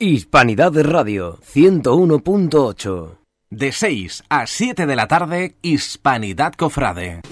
Hispanidad Radio 101.8. De 6 a 7 de la tarde, Hispanidad Cofrade.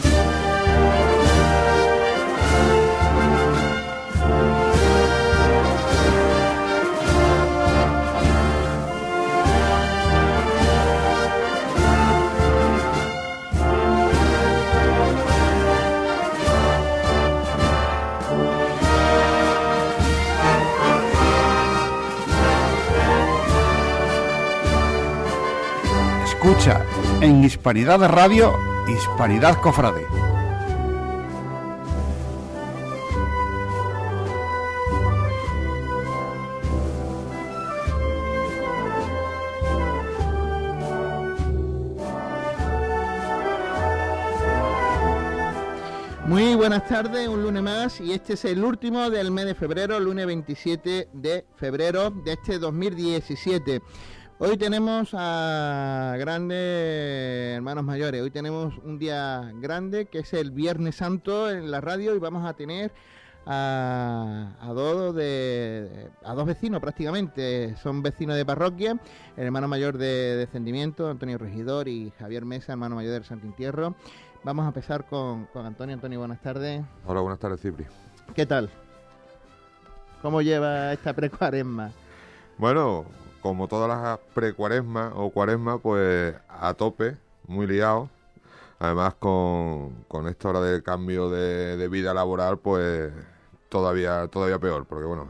Escucha en Hispanidad Radio, Hispanidad Cofrade. Muy buenas tardes, un lunes más y este es el último del mes de febrero, lunes 27 de febrero de este 2017. Hoy tenemos a grandes hermanos mayores, hoy tenemos un día grande que es el Viernes Santo en la radio y vamos a tener a, dos de a dos vecinos prácticamente, son vecinos de parroquia, el hermano mayor de descendimiento, Antonio Regidor y Javier Mesa, hermano mayor del Santo Entierro. Vamos a empezar con, con Antonio. Antonio, buenas tardes. Hola, buenas tardes, Cipri. ¿Qué tal? ¿Cómo lleva esta precuaresma? Bueno, como todas las precuaresmas o cuaresma, pues a tope, muy liado. Además, con, con esta hora de cambio de, vida laboral, pues todavía, todavía peor, porque bueno,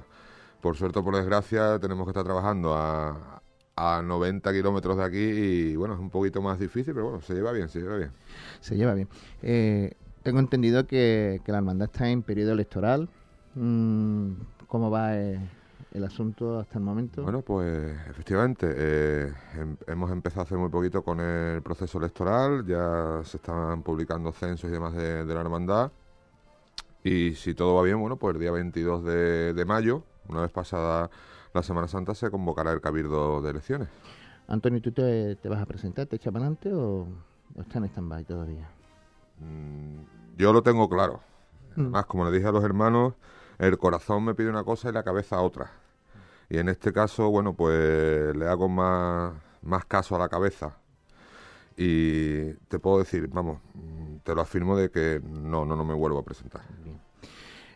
por suerte o por desgracia, tenemos que estar trabajando a, a 90 kilómetros de aquí y bueno, es un poquito más difícil, pero bueno, se lleva bien, se lleva bien. Se lleva bien. Eh, tengo entendido que, que, la hermandad está en periodo electoral. Mm, ¿Cómo va eh, el asunto hasta el momento? Bueno, pues efectivamente, eh, hem, hemos empezado hace muy poquito con el proceso electoral, ya se están publicando censos y demás de, de la hermandad. Y si todo va bien, bueno, pues el día 22 de, de mayo, una vez pasada la Semana Santa se convocará el cabildo de elecciones. Antonio, ¿tú te, te vas a presentar? ¿Te echas para adelante o, o está en stand-by todavía? Mm, yo lo tengo claro. Además, como le dije a los hermanos, el corazón me pide una cosa y la cabeza otra. Y en este caso, bueno, pues le hago más, más caso a la cabeza. Y te puedo decir, vamos, te lo afirmo de que no, no, no me vuelvo a presentar. Bien.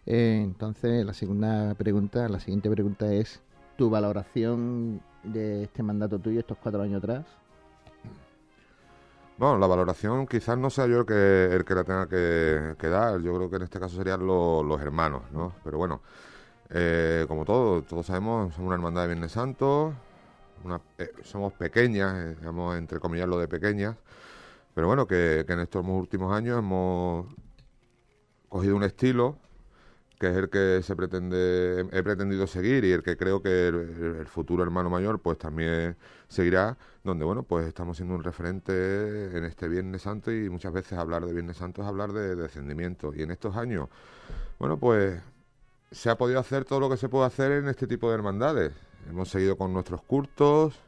Eh, entonces, la segunda pregunta, la siguiente pregunta es, tu valoración de este mandato tuyo estos cuatro años atrás? Bueno, la valoración quizás no sea yo el que, el que la tenga que, que dar, yo creo que en este caso serían lo, los hermanos, ¿no? Pero bueno, eh, como todo, todos sabemos, somos una hermandad de Viernes Santo, una, eh, somos pequeñas, eh, digamos, entre comillas lo de pequeñas, pero bueno, que, en estos últimos años hemos cogido un estilo que es el que se pretende he pretendido seguir y el que creo que el, futuro hermano mayor pues también seguirá donde bueno pues estamos siendo un referente en este Viernes Santo y muchas veces hablar de Viernes Santo es hablar de descendimiento. Y en estos años bueno pues se ha podido hacer todo lo que se puede hacer en este tipo de hermandades hemos seguido con nuestros cultos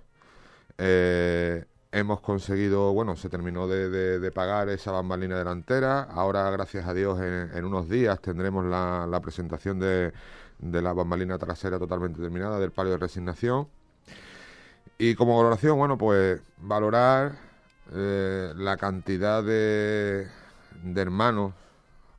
eh, hemos conseguido, bueno, se terminó de, pagar esa bambalina delantera. Ahora, gracias a Dios, en, unos días tendremos la, la presentación de, la bambalina trasera totalmente terminada del palio de resignación. Y como valoración, bueno, pues valorar eh, la cantidad de hermanos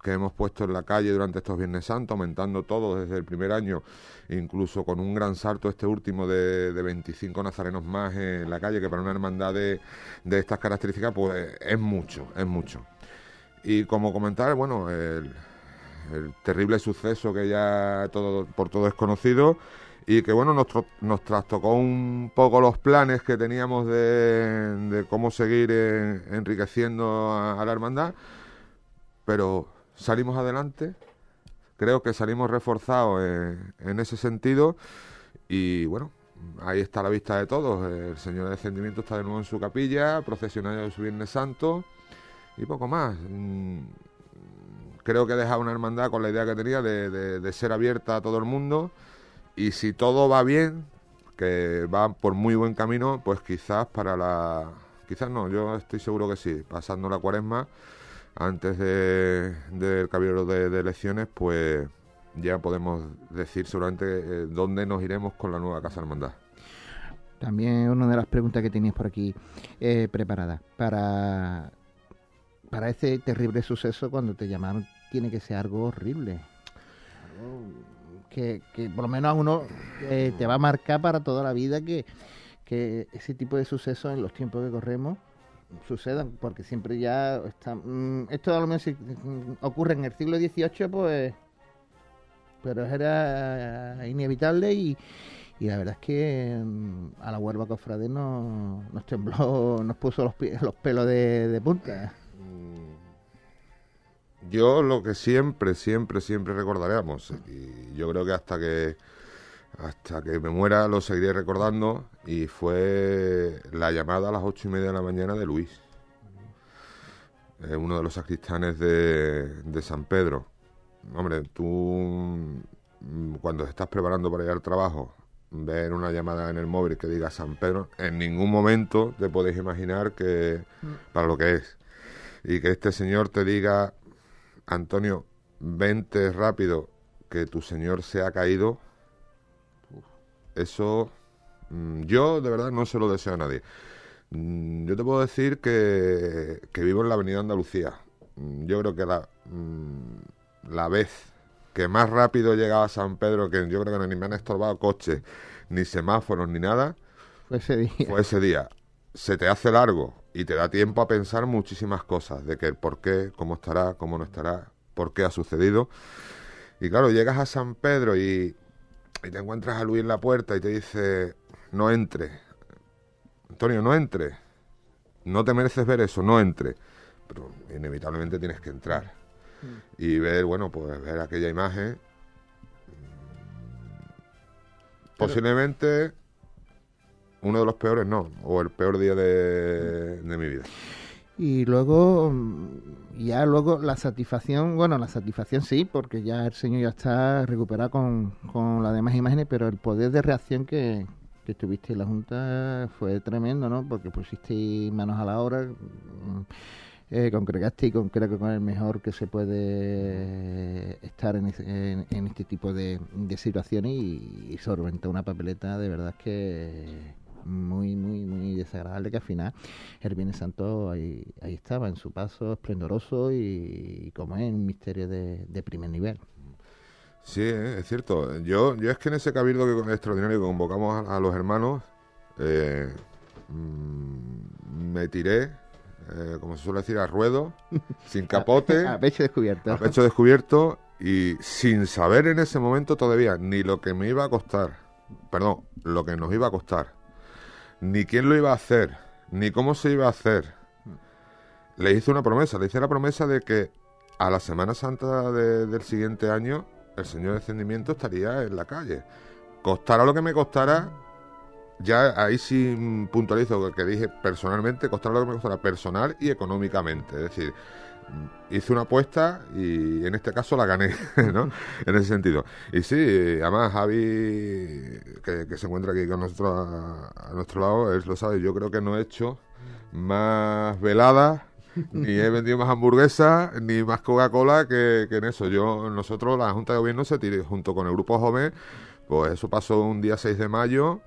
que hemos puesto en la calle durante estos Viernes Santos, aumentando todo desde el primer año, incluso con un gran salto este último de, de 25 nazarenos más en la calle, que para una hermandad de, de, estas características, pues es mucho, es mucho. Y como comentar, bueno, el, terrible suceso que ya todo, por todo es conocido y que bueno, nos, nos trastocó un poco los planes que teníamos de, de cómo seguir en, enriqueciendo a la hermandad, pero salimos adelante, creo que salimos reforzados en, en, ese sentido. Y bueno, ahí está la vista de todos, el Señor de Descendimiento está de nuevo en su capilla, procesionario de su Viernes Santo y poco más. Creo que he dejado una hermandad con la idea que tenía de, de ser abierta a todo el mundo. Y si todo va bien, que va por muy buen camino, pues quizás para la... Quizás no, yo estoy seguro que sí, pasando la cuaresma, antes del de, de cabildo de, elecciones, pues ya podemos decir seguramente eh, dónde nos iremos con la nueva Casa Hermandad. También una de las preguntas que tenías por aquí eh, preparada para para ese terrible suceso cuando te llamaron tiene que ser algo horrible. Que por lo menos a uno eh, te va a marcar para toda la vida que, que ese tipo de sucesos en los tiempos que corremos sucedan, porque siempre ya está, mm, esto a lo mejor mm, ocurre en el siglo XVIII, pues pero era inevitable y, y la verdad es que mm, a la huerva cofrade nos, tembló, nos puso los, los pelos de, de punta. Yo lo que siempre, siempre, siempre recordaremos, y yo creo que hasta que hasta que me muera lo seguiré recordando, y fue la llamada a las ocho y media de la mañana de Luis, eh, uno de los sacristanes de, de San Pedro. Hombre, tú mm, cuando estás preparando para ir al trabajo, ver una llamada en el móvil que diga San Pedro, en ningún momento te podéis imaginar que para lo que es. Y que este señor te diga, Antonio, vente rápido, que tu señor se ha caído. Eso mm, yo de verdad no se lo deseo a nadie. Mm, Yo te puedo decir que, que vivo en la Avenida Andalucía. Mm, Yo creo que la, la vez que más rápido llegaba a San Pedro, que yo creo que ni me han estorbado coches, ni semáforos, ni nada, Fue ese día. fue ese día. Se te hace largo y te da tiempo a pensar muchísimas cosas, de que el por qué, cómo estará, cómo no estará, por qué ha sucedido. Y claro, llegas a San Pedro y, y te encuentras a Luis en la puerta y te dice, no entre. Antonio, no entre. No te mereces ver eso, no entre. Pero inevitablemente tienes que entrar. Y ver, bueno, pues ver aquella imagen. Posiblemente uno de los peores, no, o el peor día de, de mi vida. Y luego, mm, ya luego la satisfacción, bueno, la satisfacción sí, porque ya el señor ya está recuperado con, con las demás imágenes, pero el poder de reacción que, que tuviste en la Junta fue tremendo, ¿no? Porque pusiste manos a la obra, mm, eh, congregaste y con, creo que con el mejor que se puede estar en, en- este tipo de, de situaciones y, y solventar una papeleta de verdad que muy, muy, muy desagradable que al final el Viernes Santo ahí, ahí estaba, en su paso esplendoroso y, y como es un misterio de, de primer nivel. Sí, eh, es cierto. Yo, yo es que en ese cabildo que, extraordinario que convocamos a, a los hermanos, eh, mm, me tiré, eh, como se suele decir, a ruedo, sin capote, A pecho descubierto. a pecho descubierto y sin saber en ese momento todavía ni lo que me iba a costar, perdón, lo que nos iba a costar, ni quién lo iba a hacer, ni cómo se iba a hacer. Le hice una promesa, le hice la promesa de que a la Semana Santa de- del siguiente año el Señor Descendimiento estaría en la calle. Costara lo que me costara, ya ahí sí puntualizo que dije personalmente, costara lo que me costara personal y económicamente. Es decir, hice una apuesta y en este caso la gané, ¿no? En ese sentido. Y sí, además Javi, que, se encuentra aquí con nosotros a, nuestro lado, él lo sabe, yo creo que no he hecho más veladas ni he vendido más hamburguesas ni más Coca-Cola que, que en eso. Yo, nosotros, la Junta de Gobierno se tiró junto con el Grupo Joven, pues eso pasó un día 6 de mayo.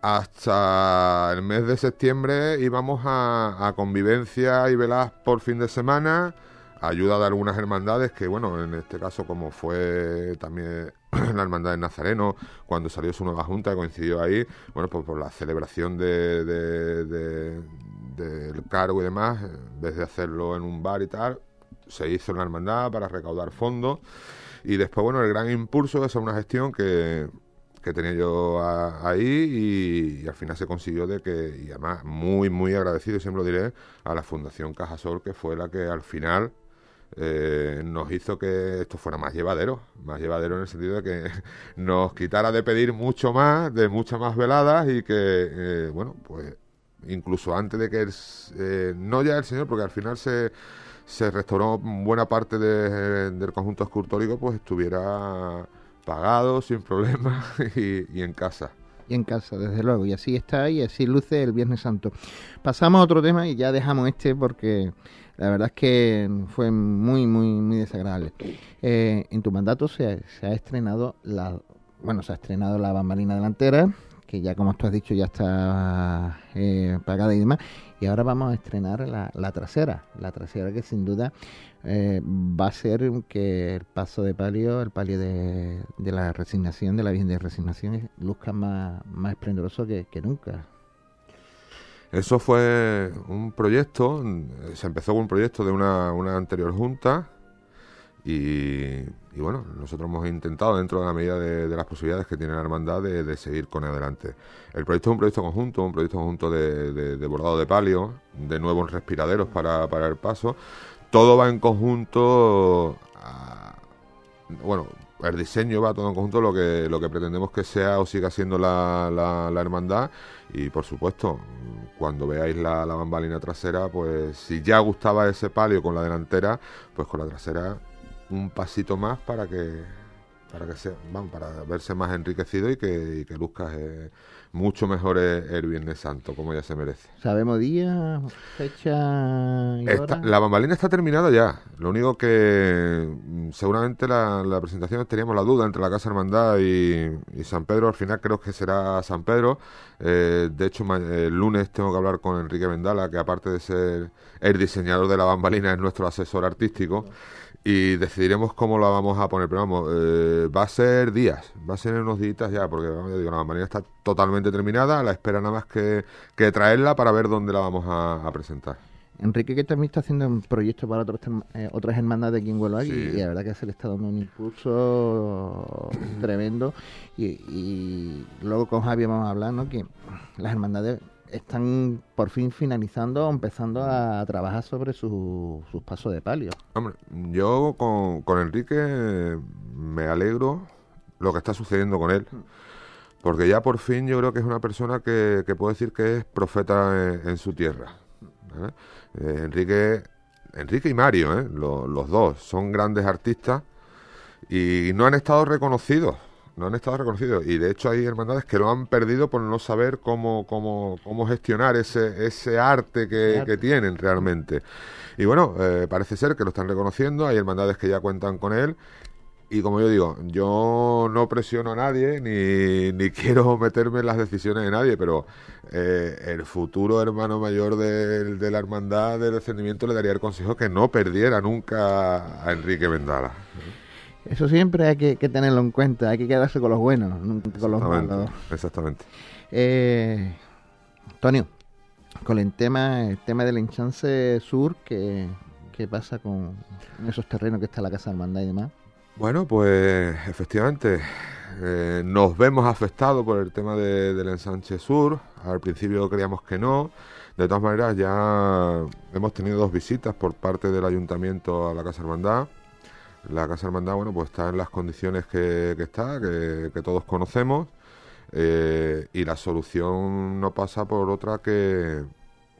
Hasta el mes de septiembre íbamos a, a convivencia y veladas por fin de semana, ayuda de algunas hermandades, que bueno, en este caso como fue también la hermandad de Nazareno, cuando salió su nueva junta, coincidió ahí, bueno, pues por la celebración de, de- de- del cargo y demás, en vez de hacerlo en un bar y tal, se hizo en la hermandad para recaudar fondos. Y después, bueno, el gran impulso hacer una gestión que, que tenía yo a- ahí y, al final se consiguió de que, y además muy, muy agradecido, y siempre lo diré, a la Fundación Cajasol, que fue la que al final eh, nos hizo que esto fuera más llevadero, más llevadero en el sentido de que nos quitara de pedir mucho más, de muchas más veladas y que, eh, bueno, pues incluso antes de que, el eh, no ya el señor, porque al final se, se restauró buena parte de- del conjunto escultórico, pues estuviera pagado sin problemas y, en casa. y en casa, desde luego. Y así está y así luce el Viernes Santo. Pasamos a otro tema y ya dejamos este porque la verdad es que fue muy, muy, muy desagradable. Eh, en tu mandato se, se ha estrenado la, bueno, se ha estrenado la bambalina delantera, que ya como tú has dicho ya está eh, pagada y demás. Y ahora vamos a estrenar la, la trasera, la trasera que sin duda eh, va a ser que el paso de palio, el palio de, de la resignación, de la Virgen de Resignación, luzca más, más esplendoroso que, que nunca. Eso fue un proyecto, se empezó con un proyecto de una, una anterior junta y, bueno, nosotros hemos intentado dentro de la medida de, las posibilidades que tiene la hermandad de, seguir con adelante. El proyecto es un proyecto conjunto, un proyecto conjunto de, de- bordado de palio, de nuevos respiraderos para, el paso. Todo va en conjunto a- bueno, el diseño va todo en conjunto lo que lo que pretendemos que sea o siga siendo la, la, la hermandad y por supuesto cuando veáis la, la bambalina trasera pues si ya gustaba ese palio con la delantera pues con la trasera un pasito más para que para que sea vamos, para verse más enriquecido y que, y que luzca eh, mucho mejor el, el Viernes Santo como ya se merece ¿Sabemos día, fecha y Está- hora? la bambalina está terminada ya. Lo único que mm, seguramente la, la presentación teníamos la duda entre la Casa Hermandad y, y San Pedro. Al final creo que será San Pedro. Eh, de hecho, el lunes tengo que hablar con Enrique Vendala, que aparte de ser el diseñador de la bambalina, es nuestro asesor artístico. Y decidiremos cómo la vamos a poner. Pero vamos, eh, va a ser días, va a ser unos días ya, porque vamos, digo, la bambalina está totalmente terminada. A la espera nada más que, que traerla para ver dónde la vamos a- a presentar. Enrique que también está haciendo un proyecto para otros eh, otras hermandades aquí en Huelva y- Sí. y, la verdad que se le está dando un impulso tremendo y, y luego con Javi vamos a hablar ¿no? que las hermandades están por fin finalizando o empezando a trabajar sobre su- sus pasos de palio. Hombre, yo con, con Enrique me alegro lo que está sucediendo con él. Porque ya por fin yo creo que es una persona que, que puedo decir que es profeta en, en su tierra. ¿vale? Eh, Enrique, Enrique y Mario, ¿eh? Lo- los dos, son grandes artistas y no han estado reconocidos. No han estado reconocidos. Y de hecho hay hermandades que lo han perdido por no saber cómo, cómo, cómo gestionar ese, ese arte que, arte. que tienen realmente. Y bueno, eh, parece ser que lo están reconociendo. Hay hermandades que ya cuentan con él. Y como yo digo, yo no presiono a nadie ni, ni quiero meterme en las decisiones de nadie, pero eh, el futuro hermano mayor de, la hermandad del descendimiento le daría el consejo que no perdiera nunca a Enrique Vendala. Eso siempre hay que, que tenerlo en cuenta, hay que quedarse con los buenos, nunca con los malos. exactamente. Eh, Antonio, con el tema, el tema del enchance sur, ¿qué, qué pasa con esos terrenos que está la Casa Hermandad y demás? Bueno, pues efectivamente eh, nos vemos afectados por el tema de- del ensanche sur. Al principio creíamos que no. De todas maneras, ya hemos tenido dos visitas por parte del ayuntamiento a la Casa Hermandad. La Casa Hermandad, bueno, pues está en las condiciones que, que está, que, todos conocemos. eh, y la solución no pasa por otra que,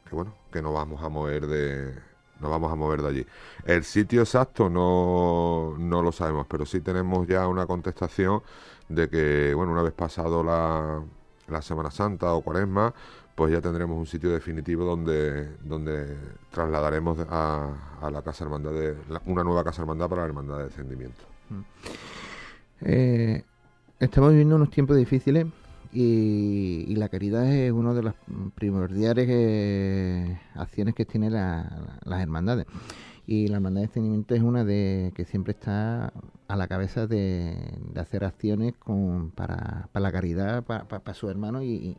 que bueno, que no vamos a mover de, no vamos a mover de allí. El sitio exacto no, no lo sabemos, pero sí tenemos ya una contestación de que, bueno, una vez pasado la, la Semana Santa o Cuaresma, pues ya tendremos un sitio definitivo donde, donde trasladaremos a, a la Casa Hermandad, de, una nueva Casa Hermandad para la Hermandad de Descendimiento. Eh, estamos viviendo unos tiempos difíciles y, la caridad es una de las primordiales eh, acciones que tienen la- las hermandades. Y la hermandad de extendimiento es una de que siempre está a la cabeza de, de hacer acciones con, para, para la caridad, para, para, su hermano y,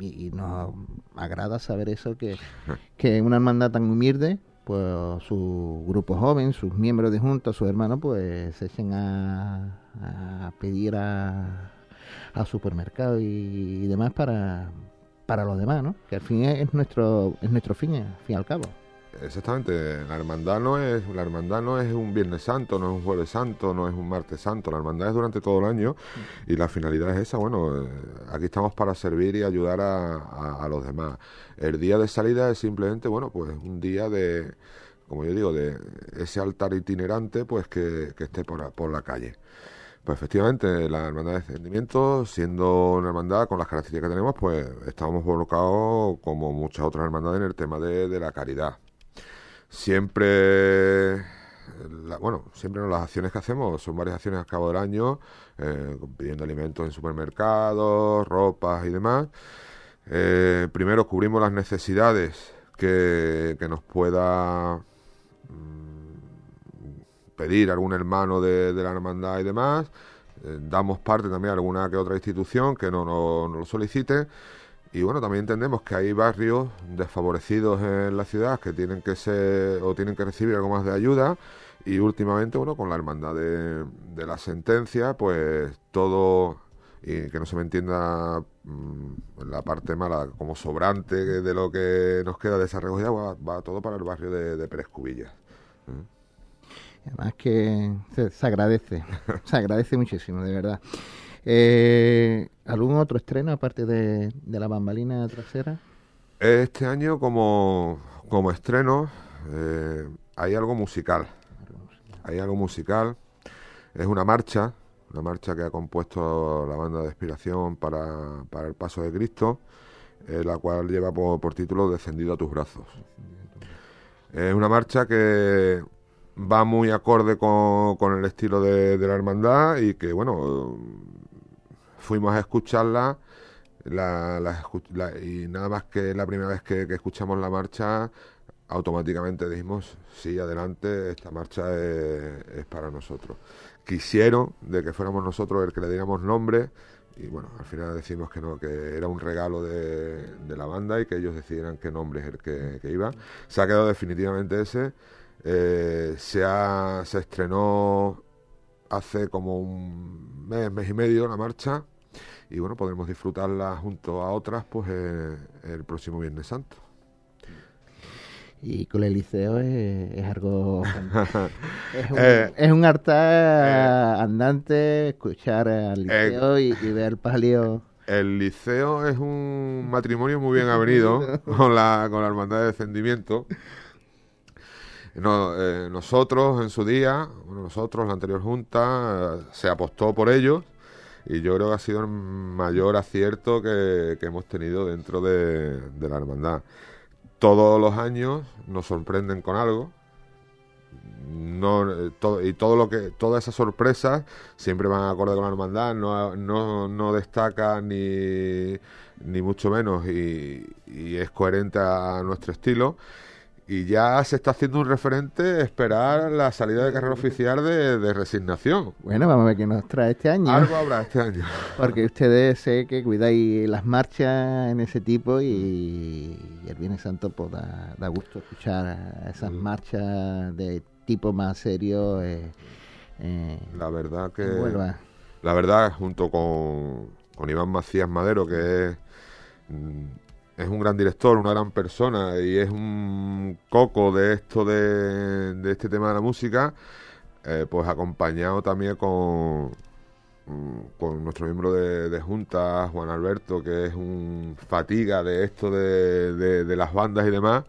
y- nos agrada saber eso, que, que una hermandad tan humilde, pues su grupo joven, sus miembros de junta, sus hermanos, pues se echen a, a pedir a, a supermercados y, demás para, para los demás, ¿no? Que al fin es nuestro es nuestro fin, al fin y al cabo. Exactamente, la hermandad no es la hermandad no es un Viernes Santo, no es un Jueves Santo, no es un Martes Santo, la hermandad es durante todo el año y la finalidad es esa, bueno, eh, aquí estamos para servir y ayudar a, a- los demás. El día de salida es simplemente, bueno, pues un día de, como yo digo, de ese altar itinerante, pues que, esté por, por la calle. Pues efectivamente, la hermandad de descendimiento, siendo una hermandad con las características que tenemos, pues estamos colocados como muchas otras hermandades en el tema de la caridad. Siempre, bueno, siempre las acciones que hacemos son varias acciones al cabo del año, eh, pidiendo alimentos en supermercados, ropas y demás. Eh, primero cubrimos las necesidades que, que nos pueda pedir algún hermano de, de la hermandad y demás. Eh, damos parte también a alguna que otra institución que no, no, no lo solicite. Y bueno, también entendemos que hay barrios desfavorecidos en la ciudad que tienen que ser o tienen que recibir algo más de ayuda. Y últimamente, bueno, con la hermandad de, la sentencia, pues todo, y que no se me entienda mm, la parte mala como sobrante de lo que nos queda de esa recogida, va, va todo para el barrio de, de Pérez Cubillas. Además que se agradece, se agradece muchísimo, de verdad. Eh, ¿Algún otro estreno aparte de, la bambalina trasera? Este año como, como estreno eh, hay algo musical. Hay algo musical. Es una marcha, una marcha que ha compuesto la banda de inspiración para, para el Paso de Cristo, eh, la cual lleva por, título Descendido a tus brazos. Es una marcha que va muy acorde con, el estilo de la hermandad y que, bueno, fuimos a escucharla la, la escu- la- y nada más que la primera vez que, escuchamos la marcha, automáticamente dijimos, sí, adelante, esta marcha es, para nosotros. Quisieron de que fuéramos nosotros el que le diéramos nombre y bueno, al final decimos que no, que era un regalo de, la banda y que ellos decidieran qué nombre es el que, que iba. Se ha quedado definitivamente ese. Eh, se, ha, se estrenó hace como un mes, mes y medio la marcha y bueno, podremos disfrutarla junto a otras pues eh, el próximo Viernes Santo. Y con el liceo es, es algo... es, un, Eh, es un altar andante escuchar al liceo y, y ver el palio... El liceo es un matrimonio muy bien avenido con la, con la hermandad de descendimiento. No, eh, nosotros en su día, bueno, nosotros, la anterior junta, eh, se apostó por ellos y yo creo que ha sido el mayor acierto que, hemos tenido dentro de, la hermandad. Todos los años nos sorprenden con algo. Eh, y todo lo que todas esas sorpresas siempre van acorde con la hermandad no, no, no destaca ni, ni mucho menos y es coherente a nuestro estilo y ya se está haciendo un referente esperar la salida de carrera oficial de, de resignación Bueno, vamos a ver qué nos trae este año. algo habrá este año Porque ustedes sé que cuidáis las marchas en ese tipo y, el Viernes Santo pues da, da gusto escuchar esas marchas de tipo más serio eh, eh, la verdad que. La verdad, junto con, con Iván Macías Madero, que es, mm, es un gran director, una gran persona y es un coco de esto de, este tema de la música, eh, pues acompañado también con, con nuestro miembro de, Junta, Juan Alberto, que es un fatiga de esto de, de- de las bandas y demás,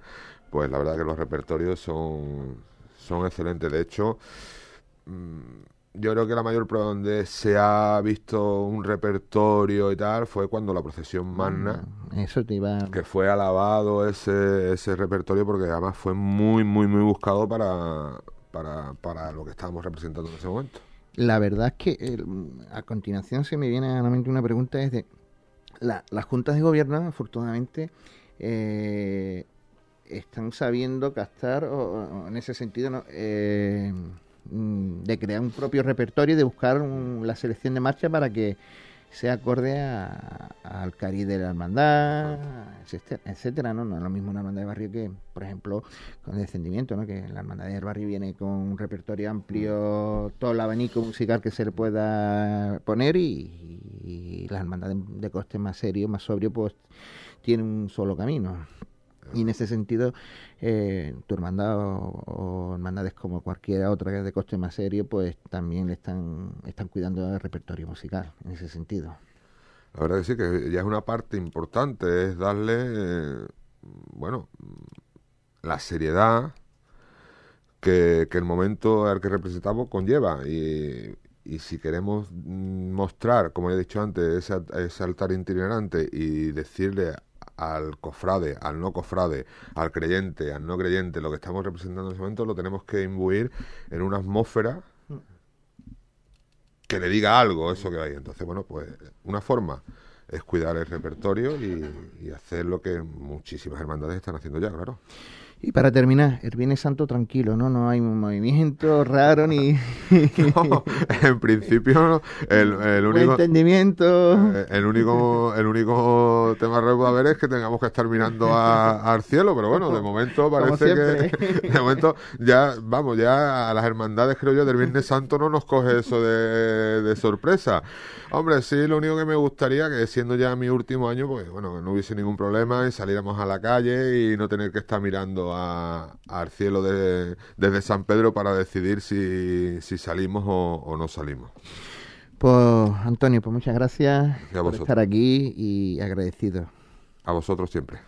pues la verdad que los repertorios son, son excelentes. De hecho, mm, yo creo que la mayor prueba donde se ha visto un repertorio y tal fue cuando la procesión magna, Eso te iba que fue alabado ese, ese repertorio porque además fue muy, muy, muy buscado para, para, para lo que estábamos representando en ese momento. La verdad es que eh, a continuación se me viene a la mente una pregunta es de la- las juntas de gobierno, afortunadamente, eh, están sabiendo captar, o, o en ese sentido, ¿no? Eh, mm, de crear un propio repertorio y de buscar un- la selección de marcha para que sea acorde a- al cariz de la hermandad, etcétera, etcétera, ¿no? No es lo mismo una hermandad de barrio que, por ejemplo, con descendimiento, ¿no? Que la hermandad del barrio viene con un repertorio amplio, todo el abanico musical que se le pueda poner y, y la hermandad de, de coste más serio, más sobrio, pues tiene un solo camino. Y en ese sentido, eh, tu hermandad o, hermandades como cualquier otra que es de coste más serio, pues también le están, están cuidando del repertorio musical, en ese sentido. La verdad que sí, que ya es una parte importante, es darle, eh, bueno, la seriedad que, que el momento al que representamos conlleva. Y, y si queremos mm, mostrar, como he dicho antes, ese, ese altar itinerante y decirle al cofrade, al no cofrade, al creyente, al no creyente, lo que estamos representando en ese momento, lo tenemos que imbuir en una atmósfera que le diga algo eso que hay. Entonces, bueno, pues una forma es cuidar el repertorio y, y hacer lo que muchísimas hermandades están haciendo ya, claro. Y para terminar, el Viernes Santo tranquilo, ¿no? No hay movimiento raro ni... No, en principio el, único... entendimiento. eh, El único, el único tema raro que va a haber es que tengamos que estar mirando a- al cielo, pero bueno, de momento parece que, de momento ya, vamos, ya a las hermandades creo yo del Viernes Santo no nos coge eso de, de sorpresa. Hombre, sí, lo único que me gustaría que siendo ya mi último año, pues bueno, no hubiese ningún problema y saliéramos a la calle y no tener que estar mirando a- al cielo de- desde San Pedro para decidir si, si salimos o, o no salimos. Pues Antonio, pues muchas gracias por estar aquí y agradecido. A vosotros siempre.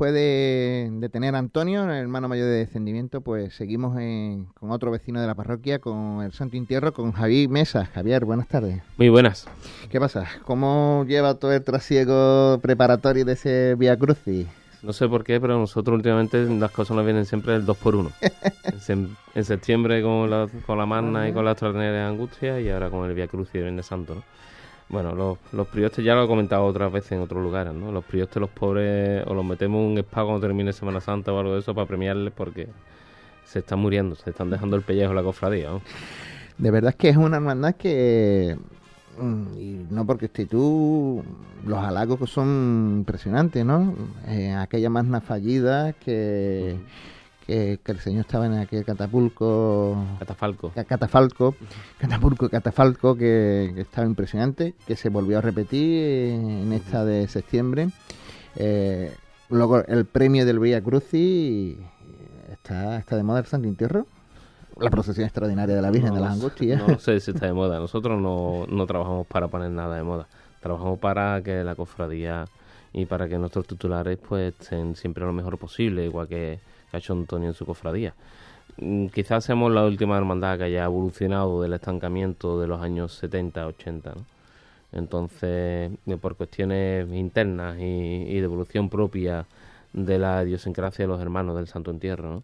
Después de, de tener a Antonio, el hermano mayor de descendimiento, pues seguimos en- con otro vecino de la parroquia, con el Santo Entierro, con Javier Mesa. Javier, buenas tardes. Muy buenas. ¿Qué pasa? ¿Cómo lleva todo el trasiego preparatorio de ese Via Crucis? No sé por qué, pero nosotros últimamente las cosas nos vienen siempre el 2 por 1 en, septiembre con la, con la Magna y con la Extraordinaria Angustia y ahora con el Via y el Viernes Santo, ¿no? Bueno, los, los priostes ya lo he comentado otras veces en otros lugares, ¿no? Los priostes, los pobres, o los metemos en un spa cuando termine Semana Santa o algo de eso para premiarles porque se están muriendo, se están dejando el pellejo la cofradía, ¿no? De verdad es que es una hermandad que, mm, y no porque esté tú, los halagos que son impresionantes, ¿no? Eh, aquella magna fallida que, que, que el Señor estaba en aquel catapulco, Catafalco. ca- catafalco, catapulco, catafalco, que, que estaba impresionante, que se volvió a repetir en esta de septiembre. Eh, luego el premio del Vía Crucis está, está de moda el Santo Entierro. La procesión extraordinaria de la Virgen de las Angustias. No sé si está de moda. Nosotros no, no trabajamos para poner nada de moda. Trabajamos para que la cofradía y para que nuestros titulares pues estén siempre lo mejor posible, igual que, que ha en su cofradía. Mm, Quizás seamos la última hermandad que haya evolucionado del estancamiento de los años 70, 80, ¿no? Entonces, eh, por cuestiones internas y, y de evolución propia de la idiosincrasia de los hermanos del Santo Entierro, ¿no?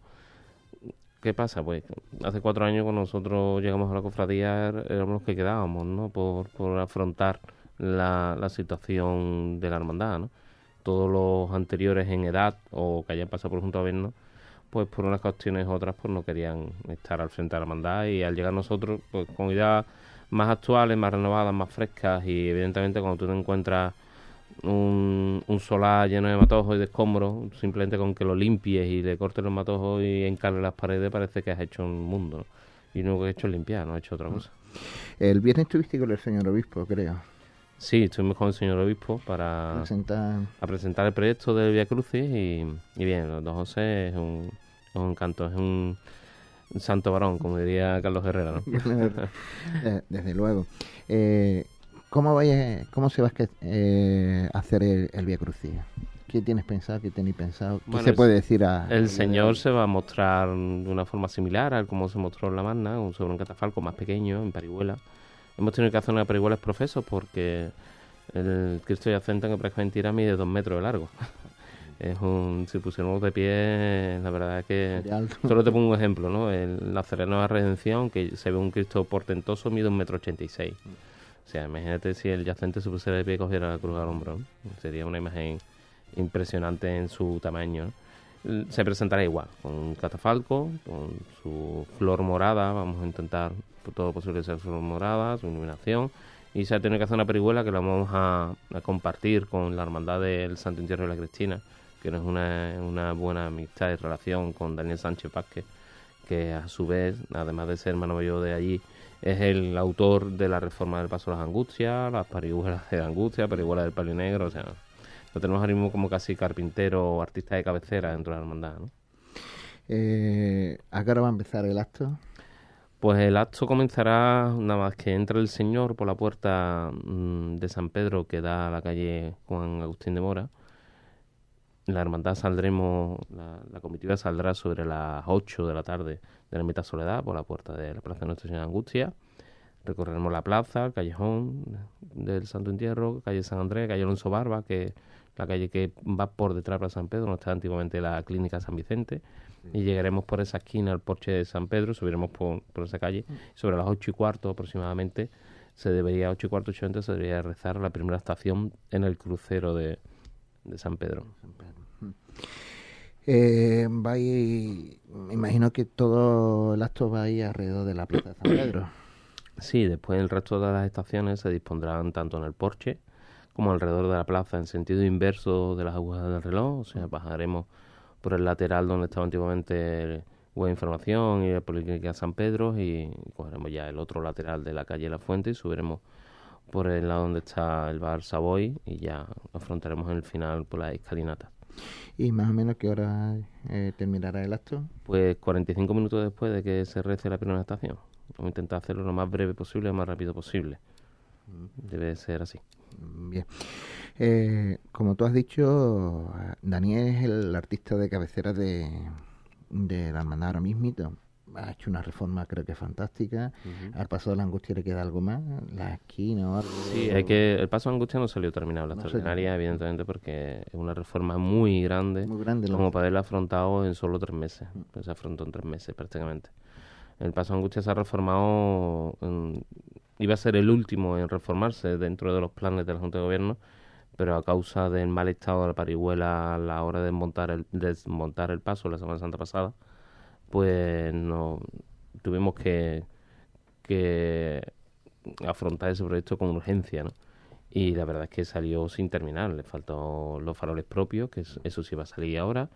¿Qué pasa? Pues hace cuatro años cuando nosotros llegamos a la cofradía er- éramos los que quedábamos, ¿no? Por, por afrontar la, la situación de la hermandad, ¿no? todos los anteriores en edad o que hayan pasado por junto a vernos, pues por unas cuestiones u otras pues no querían estar al frente de la hermandad y al llegar nosotros pues con ideas más actuales, más renovadas, más frescas y evidentemente cuando tú te encuentras un, un solar lleno de matojos y de escombros, simplemente con que lo limpies y le cortes los matojos y encarles las paredes parece que has hecho un mundo. ¿no? Y lo que he hecho es limpiar, no he hecho otra cosa. El viernes estuviste con el señor obispo, creo. Sí, estuvimos con el señor obispo para Presentar... a presentar el proyecto del Via Crucis y, y bien, los dos José es un, es un encanto, es un santo varón, como diría Carlos Herrera. ¿no? Eh, Desde luego. Eh, ¿cómo, vaya, ¿Cómo se va a eh, hacer el, el Via Crucis? ¿Qué tienes pensado? ¿Qué tenéis pensado? ¿Qué Bueno, se puede decir a El Señor se va a mostrar de una forma similar a como se mostró en la Magna, un- sobre un catafalco más pequeño, en parihuela. Hemos tenido que hacer una parihuela profeso porque el Cristo yacente que prácticamente era mide dos metros de largo. es un, si pusiéramos de pie, la verdad es que... de? Solo te pongo un ejemplo, ¿no? El, la Nueva Redención, que se ve un Cristo portentoso, mide un metro ochenta y seis. O sea, imagínate si el yacente se pusiera de pie y cogiera la cruz al hombro, ¿no? Sería una imagen impresionante en su tamaño, Se presentará igual, con un catafalco, con su flor morada, vamos a intentar por todo lo posible sea flor morada, su iluminación, y se ha tenido que hacer una perihuela que la vamos a, compartir con la Hermandad del Santo Entierro de la Cristina, que es una, buena amistad y relación con Daniel Sánchez Vázquez, que a su vez, además de ser hermano mayor de allí, es el autor de la reforma del Paso de las Angustias, las parihuelas de la Angustia, parihuelas del Palio Negro, o sea, lo tenemos ahora mismo como casi carpintero o artista de cabecera dentro de la hermandad, ¿no? Eh, ¿A va a empezar el acto? Pues el acto comenzará nada más que entre el Señor por la puerta mm, de San Pedro que da a la calle Juan Agustín de Mora. La hermandad saldremos, la, la comitiva saldrá sobre las 8 de la tarde de la mitad Soledad por la puerta de la Plaza de Nuestra Señora Angustia. Recorreremos la plaza, callejón del Santo Entierro, calle San Andrés, calle Alonso Barba, que la calle que va por detrás de San Pedro, donde está antiguamente la clínica San Vicente y llegaremos por esa esquina al porche de San Pedro, subiremos por, por esa calle. Sobre las ocho y cuarto aproximadamente, se debería, ocho y cuarto, ocho se debería rezar la primera estación en el crucero de, de San Pedro. Eh, va a ir- me imagino que todo el acto va a ir alrededor de la Plaza de San Pedro. Sí, después el resto de las estaciones se dispondrán tanto en el porche como alrededor de la plaza en sentido inverso de las agujas del reloj, o sea, bajaremos por el lateral donde estaba antiguamente el web información y la Policlínica San Pedro y cogeremos ya el otro lateral de la calle La Fuente y subiremos por el lado donde está el bar Savoy y ya afrontaremos el final por la escalinata. ¿Y más o menos qué hora eh, terminará el acto? Pues 45 minutos después de que se rece la primera estación. Vamos a intentar hacerlo lo más breve posible, lo más rápido posible. Debe ser así. Bien. Eh, como tú has dicho, Daniel es el artista de cabecera de, de la hermandad ahora mismito. Ha hecho una reforma creo que fantástica. Al paso de la angustia le queda algo más, la esquina o algo. Sí, hay que, el paso de angustia no salió terminado, la No extraordinaria, evidentemente, porque es una reforma muy grande, Muy grande. como para haberla afrontado en solo tres meses. Pues se afrontó en tres meses prácticamente. El paso de angustia se ha reformado, en- iba a ser el último en reformarse dentro de los planes de la Junta de Gobierno, pero a causa del mal estado de la parihuela a la hora de desmontar el, desmontar el paso la Semana Santa pasada, pues no tuvimos que, que afrontar ese proyecto con urgencia, ¿no? Y la verdad es que salió sin terminar, le faltó los faroles propios, que es- eso sí va a salir ahora,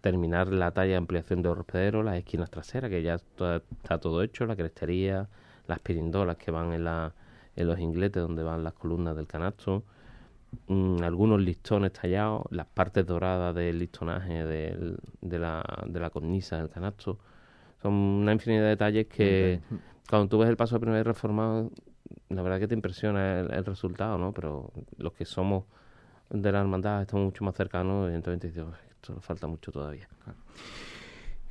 terminar la talla de ampliación de los las esquinas traseras, que ya to- está todo hecho, la crestería, las pirindolas que van en, la, en los ingletes donde van las columnas del canasto, mm, algunos listones tallados, las partes doradas del listonaje del- de, la, de la cornisa del canasto. Son una infinidad de detalles que cuando tú ves el paso de primera vez reformado, la verdad que te impresiona el, el resultado, ¿no? Pero los que somos de la hermandad, estamos mucho más cercanos, evidentemente "Uf, esto le falta mucho todavía.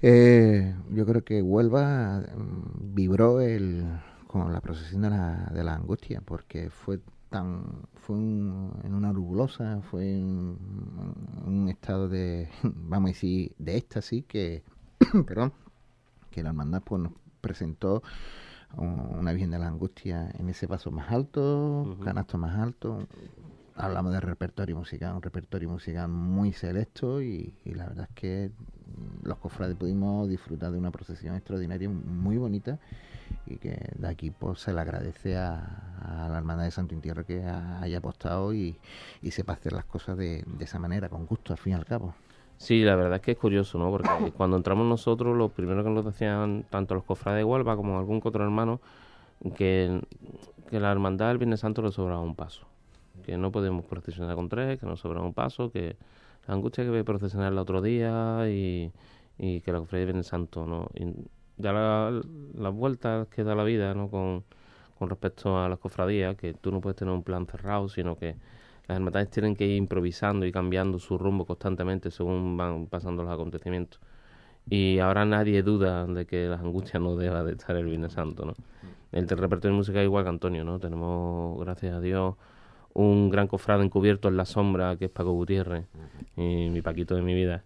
Eh, yo creo que Huelva mm, vibró el, con la procesión de la, de la angustia, porque fue tan fue un- en una nubulosa, fue en un estado de, vamos a decir, de éxtasis que, perdón, que la hermandad pues, nos presentó un- una Virgen de la Angustia en ese paso más alto, Ujú. canasto más alto, hablamos de repertorio musical, un repertorio musical muy selecto y, y la verdad es que los cofrades pudimos disfrutar de una procesión extraordinaria, muy bonita y que de aquí pues se le agradece a, la Hermandad de Santo Intierro que haya apostado y, y sepa hacer las cosas de, de esa manera, con gusto al fin y al cabo. Sí, la verdad es que es curioso, ¿no? Porque cuando entramos nosotros, lo primero que nos decían tanto los cofrades de Huelva como algún otro hermano, que, que la hermandad del Viernes Santo le sobraba un paso. Que no podemos procesionar con tres, que nos sobra un paso, que la angustia que ve procesionar el otro día y, y que la cofradía del Viernes Santo, ¿no? Y ya las vueltas que da la vida, ¿no? Con, con respecto a las cofradías, que tú no puedes tener un plan cerrado, sino que las hermandades tienen que ir improvisando y cambiando su rumbo constantemente según van pasando los acontecimientos. Y ahora nadie duda de que las angustias no deba de estar el Viernes Santo, ¿no? El repertorio de música es igual que Antonio, ¿no? Tenemos, gracias a Dios, un gran cofrado encubierto en la sombra que es Paco Gutiérrez, y mi Paquito de mi vida.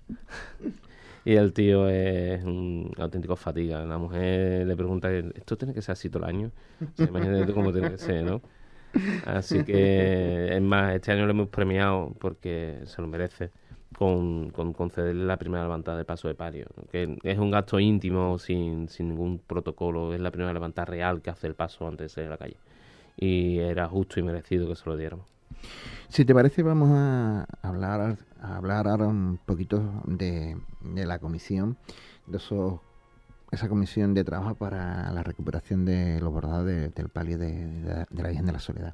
y el tío es un auténtico fatiga. La mujer le pregunta, ¿esto tiene que ser así todo el año? imagínate cómo tiene que ser, ¿no? Así que, es más, este año lo hemos premiado porque se lo merece con, con concederle la primera levantada de paso de pario, que es un gasto íntimo, sin, sin ningún protocolo, es la primera levantada real que hace el paso antes de salir a la calle. Y era justo y merecido que se lo dieran. Si te parece, vamos a hablar, a hablar ahora un poquito de, de la comisión, de esos esa comisión de trabajo para la recuperación de los bordados del palio de, la Virgen de la Soledad.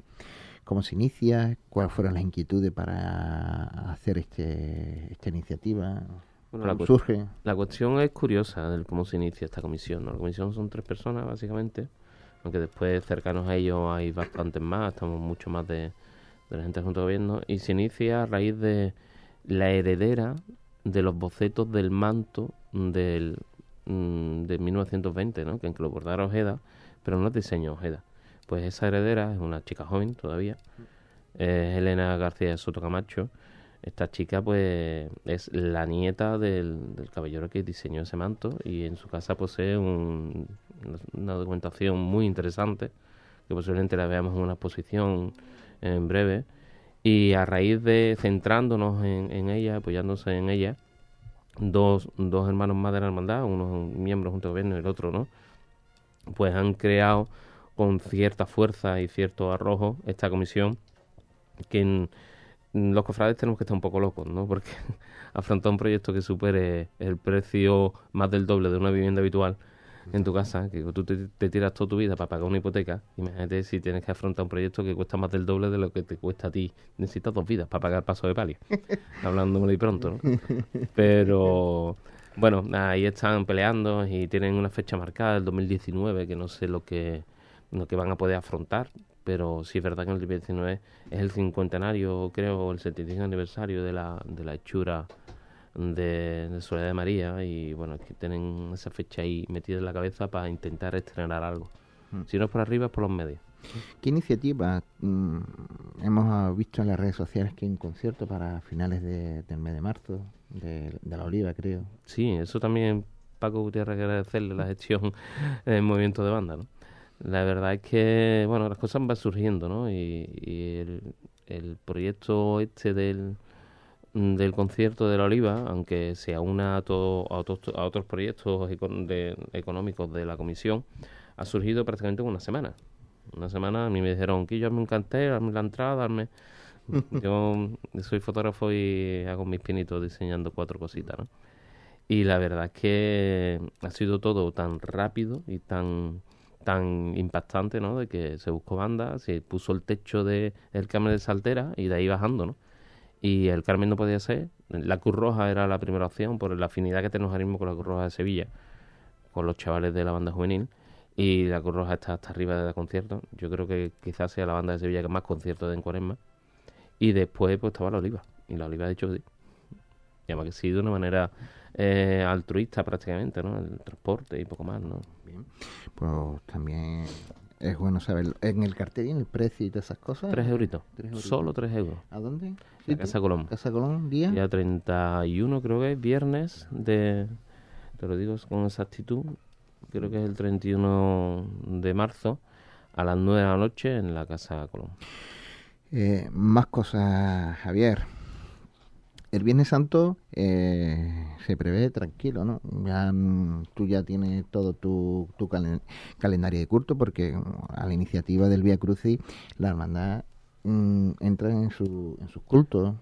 ¿Cómo se inicia? ¿Cuáles fueron las inquietudes para hacer este, esta iniciativa? Bueno, la surge? La cuestión es curiosa de cómo se inicia esta comisión. La comisión son tres personas, básicamente, aunque después cercanos a ellos hay bastantes más, estamos mucho más de, de la gente junto al gobierno, y se inicia a raíz de la heredera de los bocetos del manto del Mm, de 1920, ¿no? que lo bordara Ojeda, pero no es diseño Ojeda. Pues esa heredera es una chica joven todavía, es Elena García Soto Camacho. Esta chica, pues, es la nieta del, del caballero que diseñó ese manto y en su casa posee un, una documentación muy interesante que posiblemente la veamos en una exposición en breve. Y a raíz de centrándonos en, en ella, apoyándose en ella, dos, dos hermanos más de la hermandad, uno miembro junto al gobierno y el otro no, pues han creado con cierta fuerza y cierto arrojo esta comisión que los cofrades tenemos que estar un poco locos, ¿no? Porque afrontar un proyecto que supere el precio más del doble de una vivienda habitual en tu casa, que tú te, tiras toda tu vida para pagar una hipoteca, imagínate si tienes que afrontar un proyecto que cuesta más del doble de lo que te cuesta a ti. Necesitas dos vidas para pagar paso de palio, hablando muy pronto, ¿no? Pero bueno, ahí están peleando y tienen una fecha marcada, el 2019, que no sé lo que, lo que van a poder afrontar, pero sí es verdad que el 2019 es el cincuentenario, creo, el 75 aniversario de la, de la hechura de, Soledad de María y bueno, es que tienen esa fecha ahí metida en la cabeza para intentar estrenar algo. Mm. Si no es por arriba, es por los medios. ¿Qué iniciativa? Mm, hemos visto en las redes sociales que hay un concierto para finales del mes de marzo, de, la Oliva, creo. Sí, eso también Paco Gutiérrez agradecerle la gestión del movimiento de banda, ¿no? La verdad es que, bueno, las cosas van surgiendo, ¿no? Y, el, el proyecto este del, del concierto de la Oliva, aunque se aúna a, todo, a, otros, a otros proyectos económicos de la comisión, ha surgido prácticamente en una semana. Una semana a mí me dijeron que yo me encanté, darme la entrada, darme... yo soy fotógrafo y hago mis pinitos diseñando cuatro cositas, ¿no? Y la verdad es que ha sido todo tan rápido y tan tan impactante, ¿no? De que se buscó banda, se puso el techo de el Carmen de Saltera y de ahí bajando, ¿no? Y el Carmen no podía ser. La Cruz Roja era la primera opción por la afinidad que tenemos ahora mismo con la Cruz Roja de Sevilla, con los chavales de la banda juvenil. Y la Cruz Roja está hasta arriba de conciertos. Yo creo que quizás sea la banda de Sevilla que más conciertos de en Cuaresma. Y después pues estaba la Oliva. Y la Oliva dicho sí. Y además que sí de una manera eh, altruista prácticamente, ¿no? El transporte y poco más, ¿no? Bien. Pues también es bueno saberlo. ¿En el cartel y en el precio y todas esas cosas? Tres euritos. Solo tres euros. ¿A dónde? Casa Colón. Casa Colón, día. Ya 31 creo que es, viernes de... Te lo digo con exactitud. Creo que es el 31 de marzo a las 9 de la noche en la Casa Colón. Eh, más cosas, Javier. El Viernes Santo eh, se prevé tranquilo, ¿no? Ya, mm, tú ya tienes todo tu, tu calen- calendario de culto porque mm, a la iniciativa del Vía Crucis la hermandad mm, entra en, su, en sus cultos.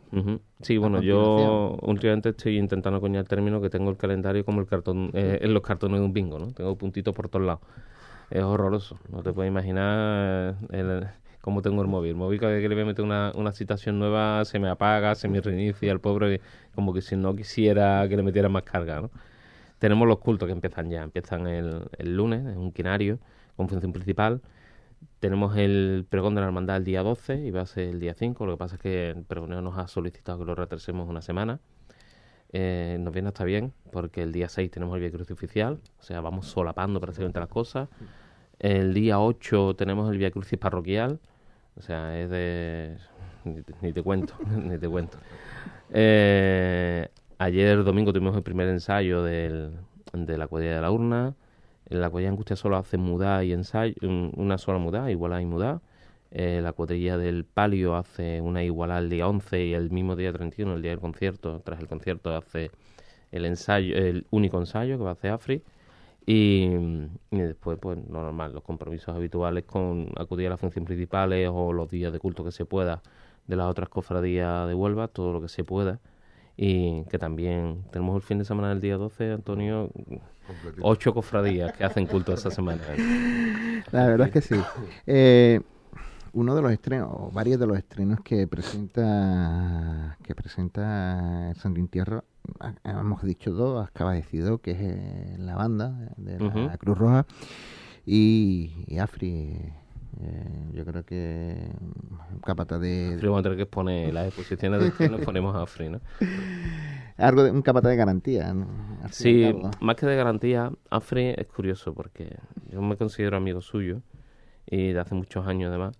Sí, bueno, yo últimamente estoy intentando acuñar el término que tengo el calendario como el cartón, eh, en los cartones de un bingo, ¿no? Tengo puntitos por todos lados. Es horroroso. No te puedes imaginar el- cómo tengo el móvil. El móvil cada vez que le voy a meter una, una citación nueva se me apaga, se me reinicia, el pobre como que si no quisiera que le metiera más carga, ¿no? Tenemos los cultos que empiezan ya. Empiezan el, el lunes, es un quinario con función principal. Tenemos el pregón de la hermandad el día 12 y va a ser el día 5. Lo que pasa es que el pregonero nos ha solicitado que lo retrasemos una semana. Eh, nos viene hasta bien porque el día 6 tenemos el Via Crucis oficial, o sea, vamos solapando prácticamente las cosas. El día 8 tenemos el Via Crucis parroquial, o sea, es de... Ni te, cuento, ni te cuento. Eh, ayer domingo tuvimos el primer ensayo del, de la cuadrilla de la urna. La cuadrilla Angustia solo hace mudá y ensayo, un- una sola mudá, igualá y mudá. Eh, la cuadrilla del palio hace una igualá el día 11 y el mismo día 31, el día del concierto, tras el concierto hace el ensayo, el único ensayo que va a hacer Afri. Y, y después, pues, lo normal, los compromisos habituales con acudir a las funciones principales o los días de culto que se pueda de las otras cofradías de Huelva, todo lo que se pueda. Y que también tenemos el fin de semana del día 12, Antonio, Completito. ocho cofradías que hacen culto esa semana. La verdad es que sí. Eh, uno de los estrenos, o varios de los estrenos que presenta que presenta el Santo Entierro, hemos dicho dos, acaba de decir dos, que es eh, la banda de la. Cruz Roja y, y Afri. eh, yo creo que mm, capataz de Afri vamos a tener que exponer las exposiciones de estreno, ponemos a Afri, ¿no? algo de un capataz de garantía. ¿no? Sí, más que de garantía, Afri es curioso porque yo me considero amigo suyo y de hace muchos años además.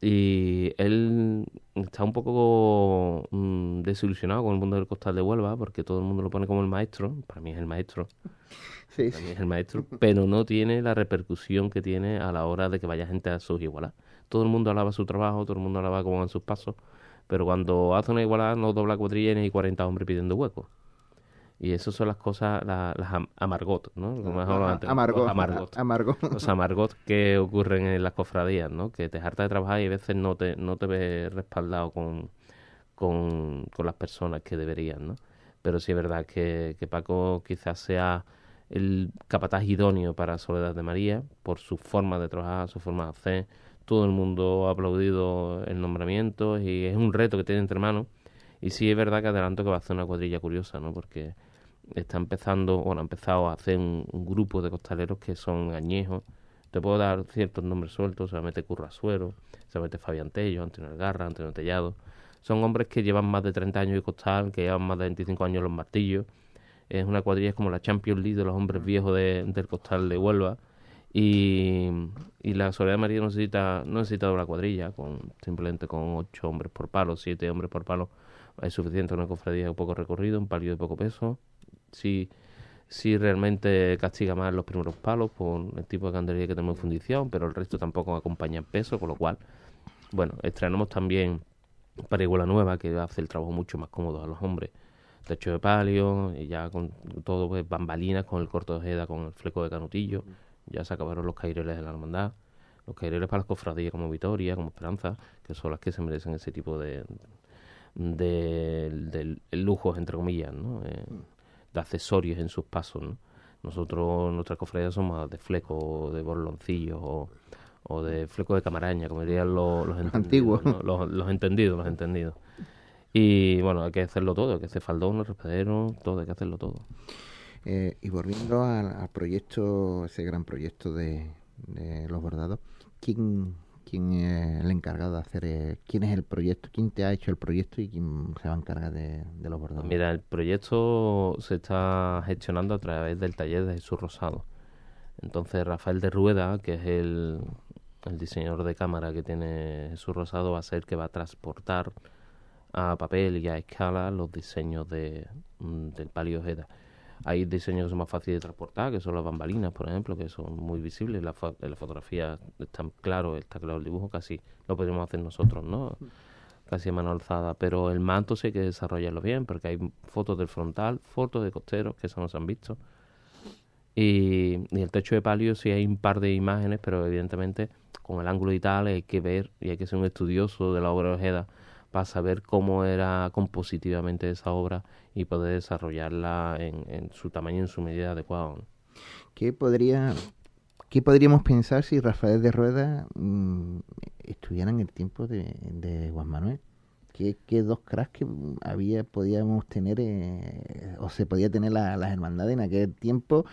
Y él está un poco mm, desilusionado con el mundo del costal de Huelva porque todo el mundo lo pone como el maestro. Para mí es el maestro, Sí, para mí es el maestro, pero no tiene la repercusión que tiene a la hora de que vaya gente a sus igualas. Todo el mundo alaba su trabajo, todo el mundo alaba cómo van sus pasos, pero cuando hace una igualada no dobla cuadrilla ni hay 40 hombres pidiendo huecos. Y eso son las cosas, la- las am- amargot, ¿no? Como mejor Ah, antes, Amargo, los amargot. amargo. Los amargot que ocurren en las cofradías, ¿no? Que te harta de trabajar y a veces no te, no te ves respaldado con, con, con las personas que deberían, ¿no? Pero sí es verdad que, que Paco quizás sea el capataz idóneo para Soledad de María por su forma de trabajar, su forma de hacer. Todo el mundo ha aplaudido el nombramiento y es un reto que tiene entre manos. Y sí es verdad que adelanto que va a hacer una cuadrilla curiosa, ¿no? Porque está empezando, bueno, ha empezado a hacer un, grupo de costaleros que son añejos. Te puedo dar ciertos nombres sueltos, se meter Currasuero, se meter Fabián Tello, Antonio Algarra, Antonio Tellado. Son hombres que llevan más de 30 años de costal, que llevan más de 25 años los martillos. Es una cuadrilla es como la Champions League de los hombres viejos de- del costal de Huelva. Y, y la Soledad María no necesita, no necesita doble cuadrilla, con, simplemente con 8 hombres por palo, 7 hombres por palo, es suficiente una cofradía de poco recorrido, un palio de poco peso. Si, si realmente castiga más los primeros palos por el tipo de candelería que tenemos en fundición, pero el resto tampoco acompaña en peso, con lo cual, bueno, estrenamos también para Iguala Nueva, que hace el trabajo mucho más cómodo a los hombres. Techo de palio, y ya con todo, pues, bambalinas, con el corto de ojeda, con el fleco de canutillo. Ya se acabaron los caireles de la hermandad. Los caireles para las cofradías como Vitoria, como Esperanza, que son las que se merecen ese tipo de, de, de- lujos, entre comillas, ¿no? Eh, de accesorios en sus pasos, ¿no? Nosotros, nuestras cofradías son más de fleco, de borloncillos o, o de fleco de camaraña, como dirían los, los. Antiguos. ¿no? Los, los entendidos, los entendidos. Y bueno, hay que hacerlo todo, hay que hacer faldón, respedero, todo, hay que hacerlo todo. Eh, y volviendo al, al proyecto, ese gran proyecto de, de los bordados, ¿quién, quién es el encargado de hacer, eh, quién es el proyecto, quién te ha hecho el proyecto y quién se va a encargar de, los bordados? Mira, el proyecto se está gestionando a través del taller de Jesús Rosado. Entonces Rafael de Rueda, que es el, el diseñador de cámara que tiene Jesús Rosado, va a ser el que va a transportar a papel y a escala los diseños de, mm, del palio Ojeda. Hay diseños que son más fáciles de transportar, que son las bambalinas, por ejemplo, que son muy visibles. La, fo- en la fotografía está claro, está claro el dibujo, casi lo podríamos hacer nosotros, ¿no? Casi a mano alzada. Pero el manto sí hay que desarrollarlo bien, porque hay fotos del frontal, fotos de costeros, que eso no se han visto. Y, y el techo de palio sí hay un par de imágenes, pero evidentemente con el ángulo y tal hay que ver y hay que ser un estudioso de la obra de Ojeda para saber cómo era compositivamente esa obra y poder desarrollarla en, su tamaño y en su medida adecuada. ¿no? ¿Qué podría, qué podríamos pensar si Rafael de Rueda mm, estuviera en el tiempo de, Juan Manuel? ¿Qué, dos cracks que había podíamos tener eh, o se podía tener la- las hermandades en aquel tiempo?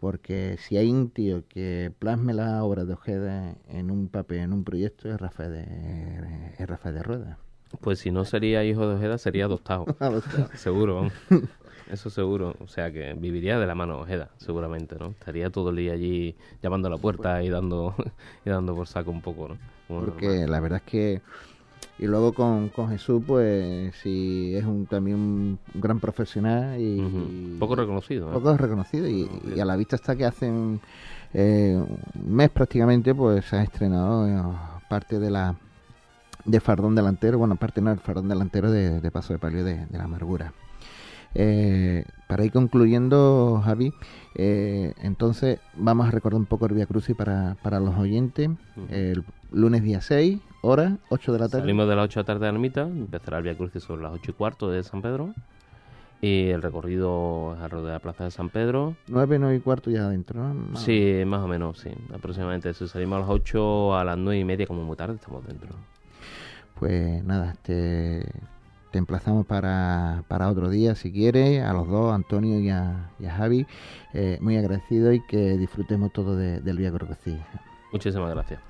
Porque si hay un tío que plasme las obras de Ojeda en un papel, en un proyecto, es Rafael de, es Rafael de Rueda. Pues si no sería hijo de Ojeda, sería adoptado. seguro, vamos. Eso seguro. O sea que viviría de la mano de Ojeda, seguramente, ¿no? Estaría todo el día allí llamando a la puerta y dando y dando por saco un poco, ¿no? Como Porque normal. la verdad es que y luego con, con Jesús pues sí es un también un gran profesional y. Poco reconocido, ¿eh? poco reconocido y, y a la vista está que hace un, eh, un mes prácticamente pues se ha estrenado eh, parte de la de fardón delantero bueno parte no el fardón delantero de, de paso de palio de, de la amargura Eh, para ir concluyendo Javi eh, entonces vamos a recordar un poco el Via Crucis para, para los oyentes el lunes día 6 hora 8 de la tarde Salimos de las 8 de la tarde de la ermita, empezará el Via Crucis sobre las 8 y cuarto de San Pedro. Y el recorrido es alrededor de la plaza de San Pedro. 9, 9 y cuarto ya adentro Sí, más o menos, sí. Aproximadamente. Si salimos a las 8, a las 9 y media, como muy tarde, estamos dentro. Pues nada, te, emplazamos para, para otro día si quieres, a los dos, Antonio y a, Javi. Eh, muy agradecido y que disfrutemos todo de- del Vía Crucis. Muchísimas gracias.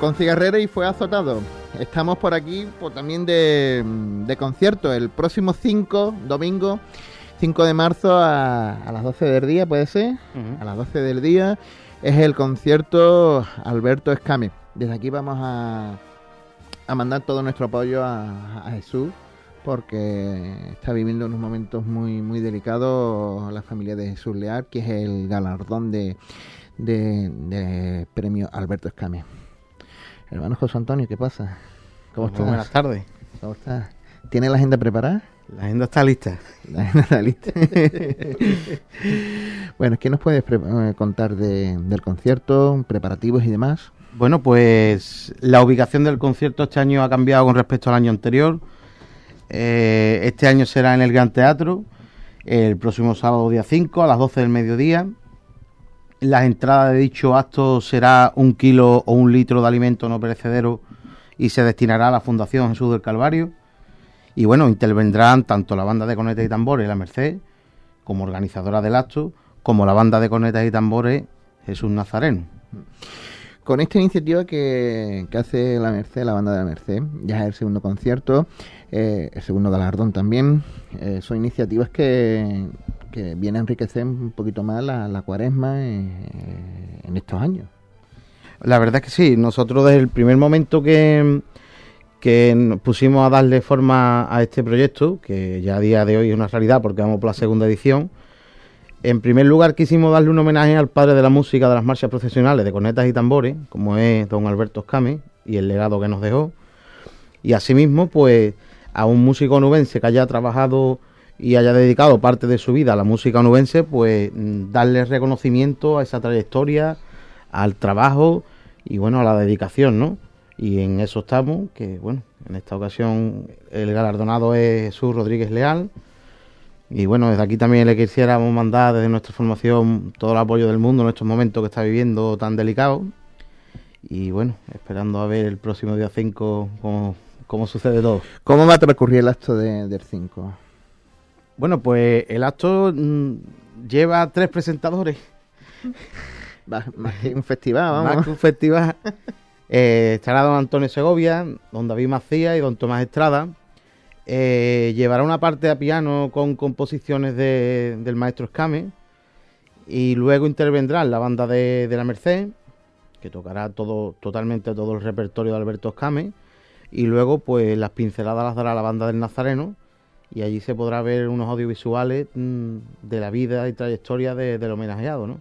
Con, cigarrera y fue azotado. Estamos por aquí pues, también de, de concierto el próximo 5, domingo 5 de marzo a, a las 12 del día, puede ser, a las 12 del día, es el concierto Alberto Escame. Desde aquí vamos a, a mandar todo nuestro apoyo a, a Jesús porque está viviendo unos momentos muy muy delicados la familia de Jesús Leal, que es el galardón de, de, de premio Alberto Escame. Hermano José Antonio, ¿qué pasa? ¿Cómo estás? Buenas tardes. ¿Cómo estás? ¿Tiene la agenda preparada? La agenda está lista. La agenda está lista. bueno, ¿qué nos puedes eh, contar de- del concierto, preparativos y demás? Bueno, pues la ubicación del concierto este año ha cambiado con respecto al año anterior. Eh, este año será en el Gran Teatro, el próximo sábado día 5 a las 12 del mediodía. Las entradas de dicho acto será un kilo o un litro de alimento no perecedero y se destinará a la Fundación Jesús del Calvario. Y bueno, intervendrán tanto la banda de cornetas y tambores La Merced, como organizadora del acto, como la banda de cornetas y tambores Jesús Nazareno. Con esta iniciativa que, que hace la Merced, la banda de la Merced, ya es el segundo concierto, eh, el segundo galardón también, eh, son iniciativas que, que vienen a enriquecer un poquito más la, la cuaresma eh, en estos años. La verdad es que sí, nosotros desde el primer momento que, que nos pusimos a darle forma a este proyecto, que ya a día de hoy es una realidad porque vamos por la segunda edición, en primer lugar quisimos darle un homenaje al padre de la música de las marchas profesionales de cornetas y tambores, como es don Alberto Escame, y el legado que nos dejó. Y asimismo, pues a un músico onubense que haya trabajado y haya dedicado parte de su vida a la música onubense, pues mm, darle reconocimiento a esa trayectoria, al trabajo y bueno, a la dedicación, ¿no? Y en eso estamos, que bueno, en esta ocasión el galardonado es Jesús Rodríguez Leal. Y bueno, desde aquí también le quisiéramos mandar desde nuestra formación todo el apoyo del mundo en estos momentos que está viviendo tan delicados. Y bueno, esperando a ver el próximo día 5 cómo, cómo sucede todo. ¿Cómo va a transcurrir el acto de- del 5? Bueno, pues el acto mm, lleva tres presentadores. Más que un festival, Más vamos. que un festival. Eh, estará don Antonio Segovia, don David Macías y don Tomás Estrada. Eh, llevará una parte a piano con composiciones de- del maestro Escame. Y luego intervendrá la banda de, de la Merced, que tocará todo, totalmente todo el repertorio de Alberto Escame. Y luego, pues las pinceladas las dará la banda del Nazareno. Y allí se podrá ver unos audiovisuales mm, de la vida y trayectoria de- del homenajeado, ¿no?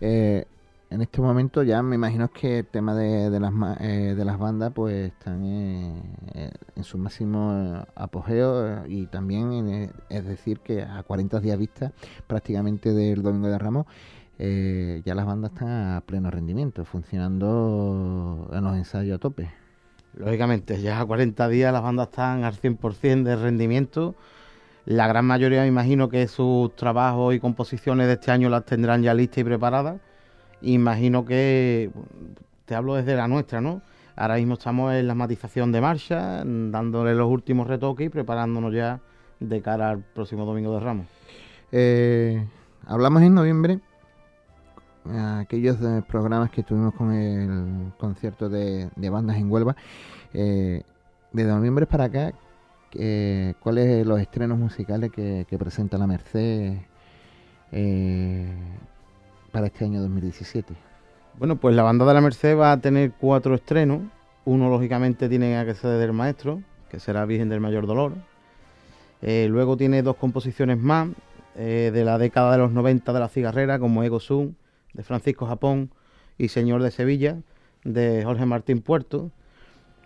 Eh, en este momento ya me imagino que el tema de, de las eh, de las bandas pues están eh, en su máximo eh, apogeo eh, y también eh, es decir que a 40 días vista prácticamente del Domingo de Ramos ya las bandas están a pleno rendimiento funcionando en los ensayos a tope Lógicamente, ya a 40 días las bandas están al 100% de rendimiento. La gran mayoría, me imagino que sus trabajos y composiciones de este año las tendrán ya listas y preparadas. Imagino que, te hablo desde la nuestra, ¿no? Ahora mismo estamos en la matización de marcha, dándole los últimos retoques y preparándonos ya de cara al próximo Domingo de Ramos. Eh, hablamos en noviembre, aquellos eh, programas que tuvimos con el concierto de, bandas en Huelva. Eh, de noviembre para acá, eh, ¿cuáles los estrenos musicales que, presenta la Merced eh, para este año 2017? Bueno, pues la banda de la Merced va a tener cuatro estrenos. Uno, lógicamente, tiene que ser del maestro, que será Virgen del Mayor Dolor. Eh, luego tiene dos composiciones más de la década de los 90 de la cigarrera, como Ego Sum, de Francisco Japón, y Señor de Sevilla, de Jorge Martín Puerto.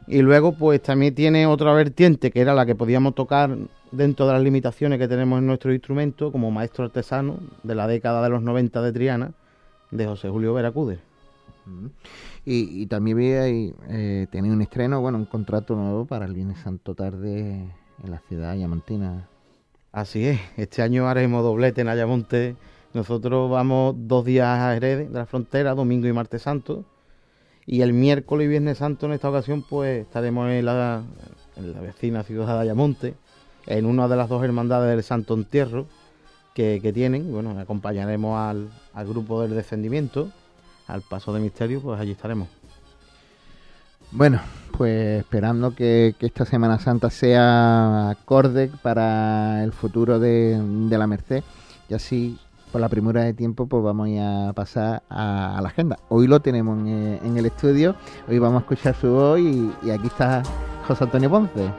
Y luego, pues también tiene otra vertiente, que era la que podíamos tocar dentro de las limitaciones que tenemos en nuestro instrumento, como maestro artesano, de la década de los 90 de Triana, de José Julio Veracuder. Y, y también vi ahí, eh, tenía un estreno, bueno, un contrato nuevo para el Viernes Santo tarde en la ciudad yamontina. Así es, este año haremos doblete en Ayamonte. Nosotros vamos dos días a Jerez de la frontera, domingo y martes santo. Y el miércoles y viernes santo en esta ocasión pues estaremos en la, en la vecina ciudad de Ayamonte, en una de las dos hermandades del Santo Entierro que, tienen. Bueno, acompañaremos al, grupo del descendimiento, al paso de misterio, pues allí estaremos. Bueno, pues esperando que, esta Semana Santa sea acorde para el futuro de la Merced y así por la primera de tiempo, pues vamos a pasar a, la agenda. Hoy lo tenemos en, el estudio, hoy vamos a escuchar su voz y, y aquí está José Antonio Ponce.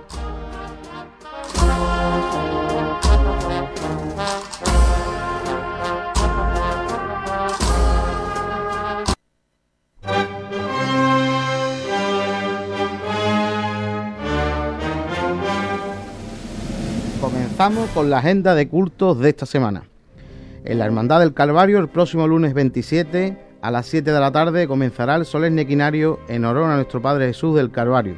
Comenzamos con la agenda de cultos de esta semana. En la Hermandad del Calvario, el próximo lunes 27 a las 7 de la tarde comenzará el solemne quinario en honor a nuestro Padre Jesús del Calvario.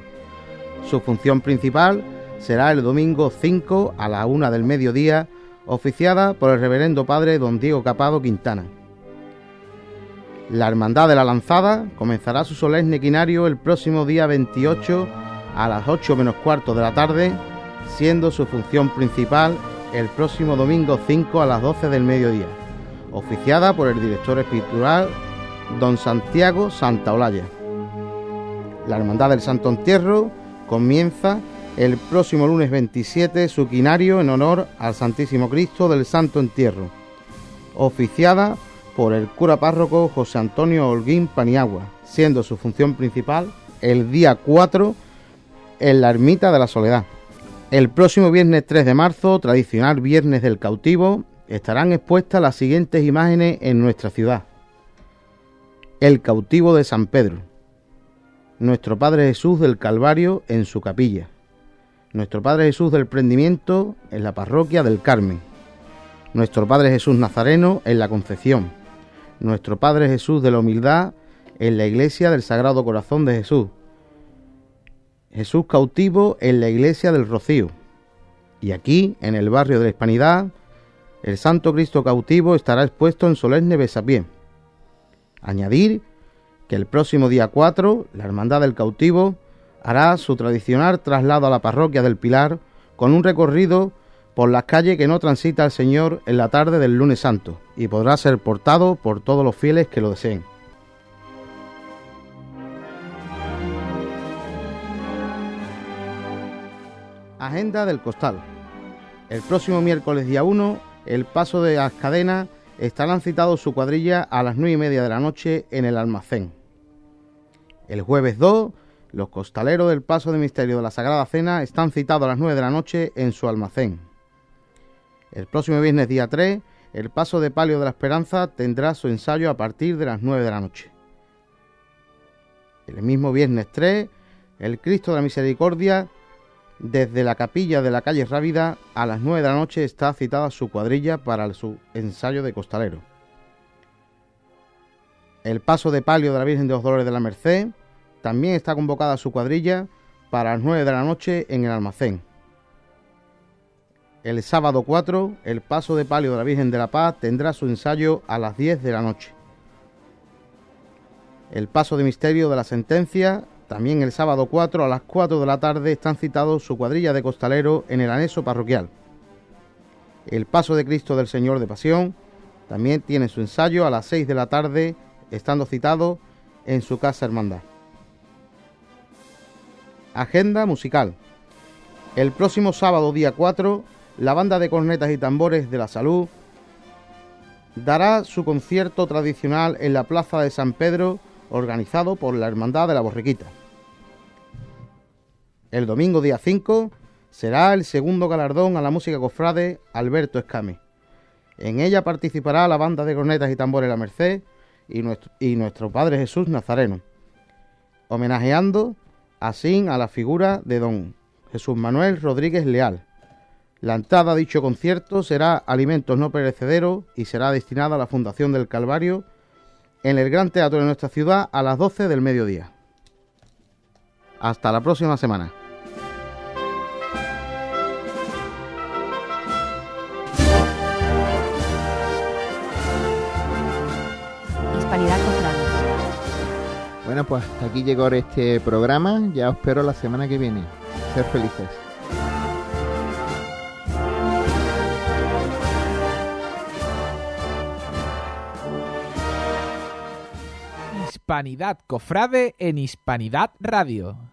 Su función principal será el domingo 5 a la 1 del mediodía, oficiada por el reverendo Padre don Diego Capado Quintana. La Hermandad de la Lanzada comenzará su solemne quinario el próximo día 28 a las 8 menos cuarto de la tarde siendo su función principal el próximo domingo 5 a las 12 del mediodía, oficiada por el director espiritual don Santiago Santaolalla. La Hermandad del Santo Entierro comienza el próximo lunes 27 su quinario en honor al Santísimo Cristo del Santo Entierro, oficiada por el cura párroco José Antonio Holguín Paniagua, siendo su función principal el día 4 en la Ermita de la Soledad. El próximo viernes 3 de marzo, tradicional Viernes del Cautivo, estarán expuestas las siguientes imágenes en nuestra ciudad. El cautivo de San Pedro, nuestro Padre Jesús del Calvario en su capilla, nuestro Padre Jesús del Prendimiento en la parroquia del Carmen, nuestro Padre Jesús Nazareno en la Concepción, nuestro Padre Jesús de la Humildad en la iglesia del Sagrado Corazón de Jesús, Jesús cautivo en la iglesia del Rocío. Y aquí, en el barrio de la Hispanidad, el Santo Cristo cautivo estará expuesto en solemne besapié. Añadir que el próximo día 4, la Hermandad del Cautivo hará su tradicional traslado a la parroquia del Pilar con un recorrido por las calles que no transita el Señor en la tarde del lunes santo y podrá ser portado por todos los fieles que lo deseen. Agenda del Costal. El próximo miércoles día 1, el paso de las cadenas estarán citados su cuadrilla a las 9 y media de la noche en el almacén. El jueves 2, los costaleros del paso de misterio de la Sagrada Cena están citados a las 9 de la noche en su almacén. El próximo viernes día 3, el paso de palio de la Esperanza tendrá su ensayo a partir de las 9 de la noche. El mismo viernes 3, el Cristo de la Misericordia desde la capilla de la calle Rábida a las 9 de la noche está citada su cuadrilla para su ensayo de costalero. El paso de palio de la Virgen de los Dolores de la Merced también está convocada su cuadrilla para las 9 de la noche en el almacén. El sábado 4, el paso de palio de la Virgen de la Paz tendrá su ensayo a las 10 de la noche. El paso de misterio de la sentencia también el sábado 4 a las 4 de la tarde están citados su cuadrilla de costalero en el anexo parroquial. El Paso de Cristo del Señor de Pasión también tiene su ensayo a las 6 de la tarde, estando citado en su casa hermandad. Agenda musical. El próximo sábado día 4, la banda de cornetas y tambores de la salud dará su concierto tradicional en la Plaza de San Pedro, organizado por la Hermandad de la Borriquita. El domingo día 5 será el segundo galardón a la música cofrade Alberto Escami. En ella participará la banda de cornetas y tambores La Merced y nuestro, y nuestro Padre Jesús Nazareno, homenajeando así a la figura de don Jesús Manuel Rodríguez Leal. La entrada a dicho concierto será alimentos no perecederos y será destinada a la Fundación del Calvario en el Gran Teatro de nuestra ciudad a las 12 del mediodía. Hasta la próxima semana. Bueno, pues hasta aquí llegó este programa. Ya os espero la semana que viene. Ser felices. Hispanidad Cofrade en Hispanidad Radio.